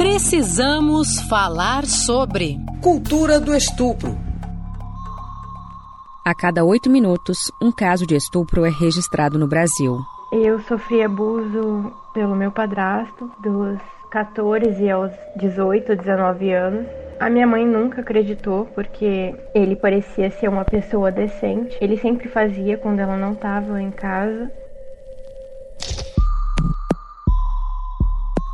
Precisamos falar sobre cultura do estupro. A cada oito minutos, um caso de estupro é registrado no Brasil. Eu sofri abuso pelo meu padrasto dos 14 aos 18, 19 anos. A minha mãe nunca acreditou porque ele parecia ser uma pessoa decente. Ele sempre fazia quando ela não estava em casa.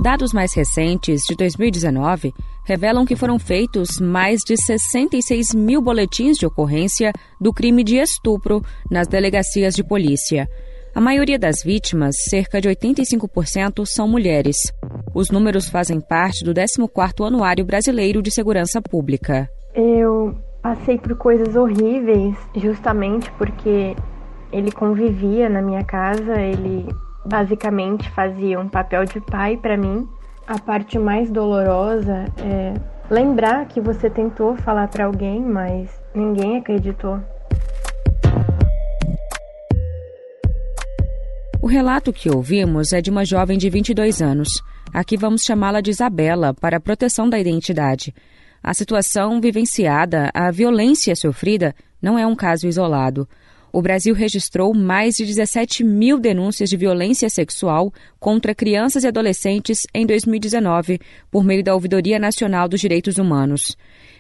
Dados mais recentes, de 2019, revelam que foram feitos mais de 66 mil boletins de ocorrência do crime de estupro nas delegacias de polícia. A maioria das vítimas, cerca de 85%, são mulheres. Os números fazem parte do 14º Anuário Brasileiro de Segurança Pública. Eu passei por coisas horríveis justamente porque ele convivia na minha casa, ele basicamente fazia um papel de pai para mim. A parte mais dolorosa é lembrar que você tentou falar para alguém, mas ninguém acreditou. O relato que ouvimos é de uma jovem de 22 anos. Aqui vamos chamá-la de Isabela, para proteção da identidade. A situação vivenciada, a violência sofrida, não é um caso isolado o Brasil registrou mais de 17 mil denúncias de violência sexual contra crianças e adolescentes em 2019, por meio da Ouvidoria Nacional dos Direitos Humanos.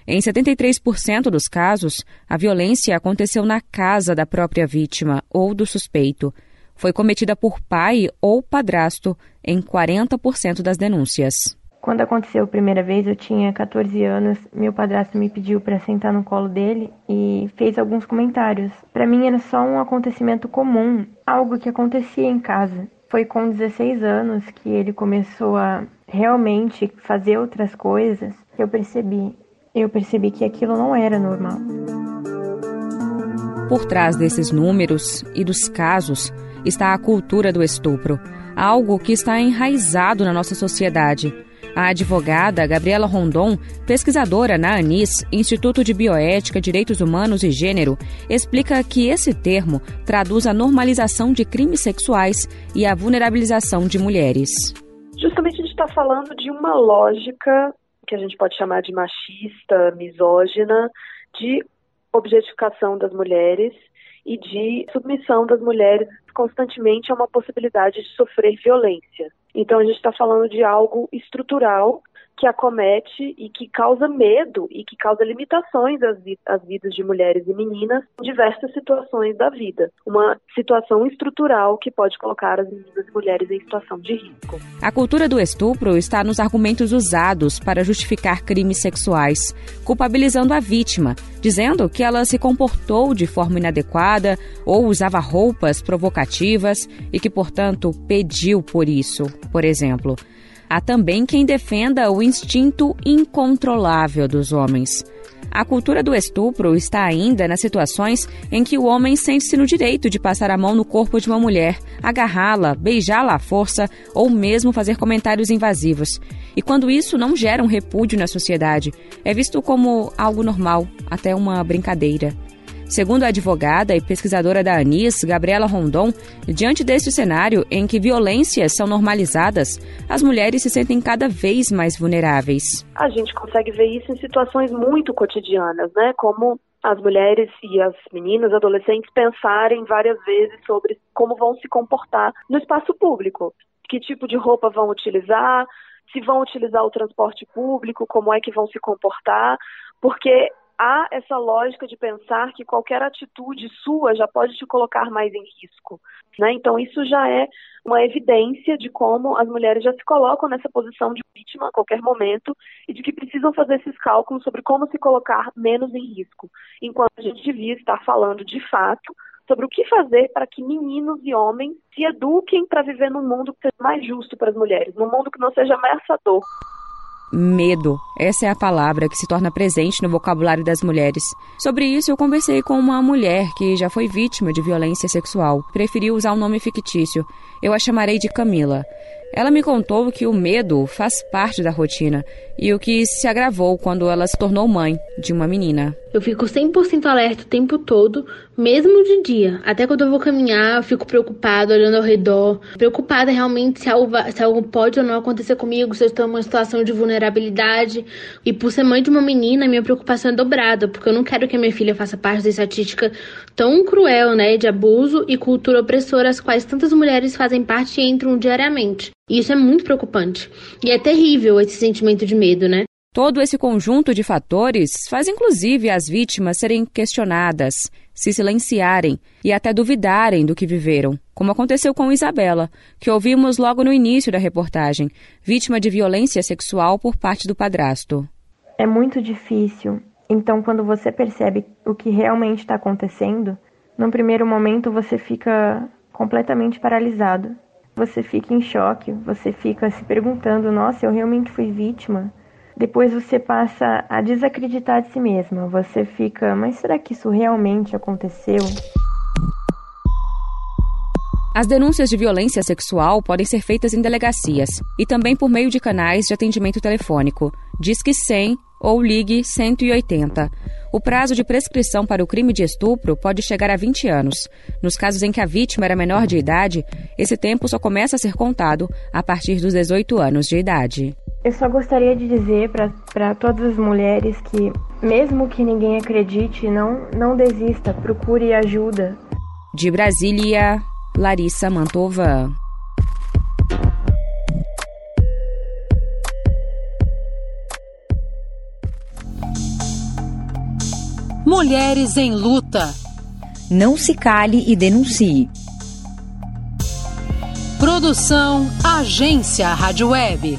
Em 73% dos casos, a violência aconteceu na casa da própria vítima ou do suspeito. Foi cometida por pai ou padrasto em 40% das denúncias. Quando aconteceu a primeira vez, eu tinha 14 anos. Meu padrasto me pediu para sentar no colo dele e fez alguns comentários. Para mim era só um acontecimento comum, algo que acontecia em casa. Foi com 16 anos que ele começou a realmente fazer outras coisas que eu percebi. Eu percebi que aquilo não era normal. Por trás desses números e dos casos está a cultura do estupro, algo que está enraizado na nossa sociedade a advogada Gabriela Rondon, pesquisadora na ANIS, Instituto de Bioética, Direitos Humanos e Gênero, explica que esse termo traduz a normalização de crimes sexuais e a vulnerabilização de mulheres. Justamente a gente está falando de uma lógica que a gente pode chamar de machista, misógina, de objetificação das mulheres e de submissão das mulheres constantemente a uma possibilidade de sofrer violência. Então a gente está falando de algo estrutural que acomete e que causa medo e que causa limitações às, vi às, vidas de mulheres e meninas em diversas situações da vida. Uma situação estrutural que pode colocar as meninas e mulheres em situação de risco. A cultura do estupro está nos argumentos usados para justificar crimes sexuais, culpabilizando a vítima, dizendo que ela se comportou de forma inadequada ou usava roupas provocativas e que, portanto, pediu por isso, por exemplo. Há também quem defenda o instinto incontrolável dos homens. A cultura do estupro está ainda nas situações em que o homem sente-se no direito de passar a mão no corpo de uma mulher, agarrá-la, beijá-la à força ou mesmo fazer comentários invasivos. E quando isso não gera um repúdio na sociedade, é visto como algo normal, até uma brincadeira. Segundo a advogada e pesquisadora da ANIS, Gabriela Rondon, diante deste cenário em que violências são normalizadas, as mulheres se sentem cada vez mais vulneráveis. A gente consegue ver isso em situações muito cotidianas, né? Como as mulheres e as meninas, adolescentes pensarem várias vezes sobre como vão se comportar no espaço público, que tipo de roupa vão utilizar, se vão utilizar o transporte público, como é que vão se comportar, porque há essa lógica de pensar que qualquer atitude sua já pode te colocar mais em risco. Né? Então, isso já é uma evidência de como as mulheres já se colocam nessa posição de vítima a qualquer momento e de que precisam fazer esses cálculos sobre como se colocar menos em risco, enquanto a gente devia estar falando de fato sobre o que fazer para que meninos e homens se eduquem para viver num mundo que seja mais justo para as mulheres, num mundo que não seja ameaçador. Medo. Essa é a palavra que se torna presente no vocabulário das mulheres. Sobre isso, eu conversei com uma mulher que já foi vítima de violência sexual. Preferiu usar um nome fictício. Eu a chamarei de Camila. Ela me contou que o medo faz parte da rotina e o que se agravou quando ela se tornou mãe de uma menina. Eu fico 100% alerta o tempo todo, mesmo de dia. Até quando eu vou caminhar, eu fico preocupada, olhando ao redor, preocupada realmente se algo, se algo pode ou não acontecer comigo, se eu estou em uma situação de vulnerabilidade. E por ser mãe de uma menina, minha preocupação é dobrada, porque eu não quero que a minha filha faça parte da estatística tão cruel, né, de abuso e cultura opressora, as quais tantas mulheres fazem parte e entram diariamente. E isso é muito preocupante. E é terrível esse sentimento de medo, né? Todo esse conjunto de fatores faz inclusive as vítimas serem questionadas, se silenciarem e até duvidarem do que viveram, como aconteceu com Isabela, que ouvimos logo no início da reportagem, vítima de violência sexual por parte do padrasto. É muito difícil. Então, quando você percebe o que realmente está acontecendo, num primeiro momento você fica completamente paralisado você fica em choque, você fica se perguntando: nossa, eu realmente fui vítima? Depois você passa a desacreditar de si mesma. Você fica: mas será que isso realmente aconteceu? As denúncias de violência sexual podem ser feitas em delegacias e também por meio de canais de atendimento telefônico. Disque 100 ou ligue 180. O prazo de prescrição para o crime de estupro pode chegar a 20 anos. Nos casos em que a vítima era menor de idade, esse tempo só começa a ser contado a partir dos 18 anos de idade. Eu só gostaria de dizer para todas as mulheres que, mesmo que ninguém acredite, não, não desista, procure ajuda. De Brasília, Larissa Mantova. Mulheres em Luta. Não se cale e denuncie. Produção Agência Rádio Web.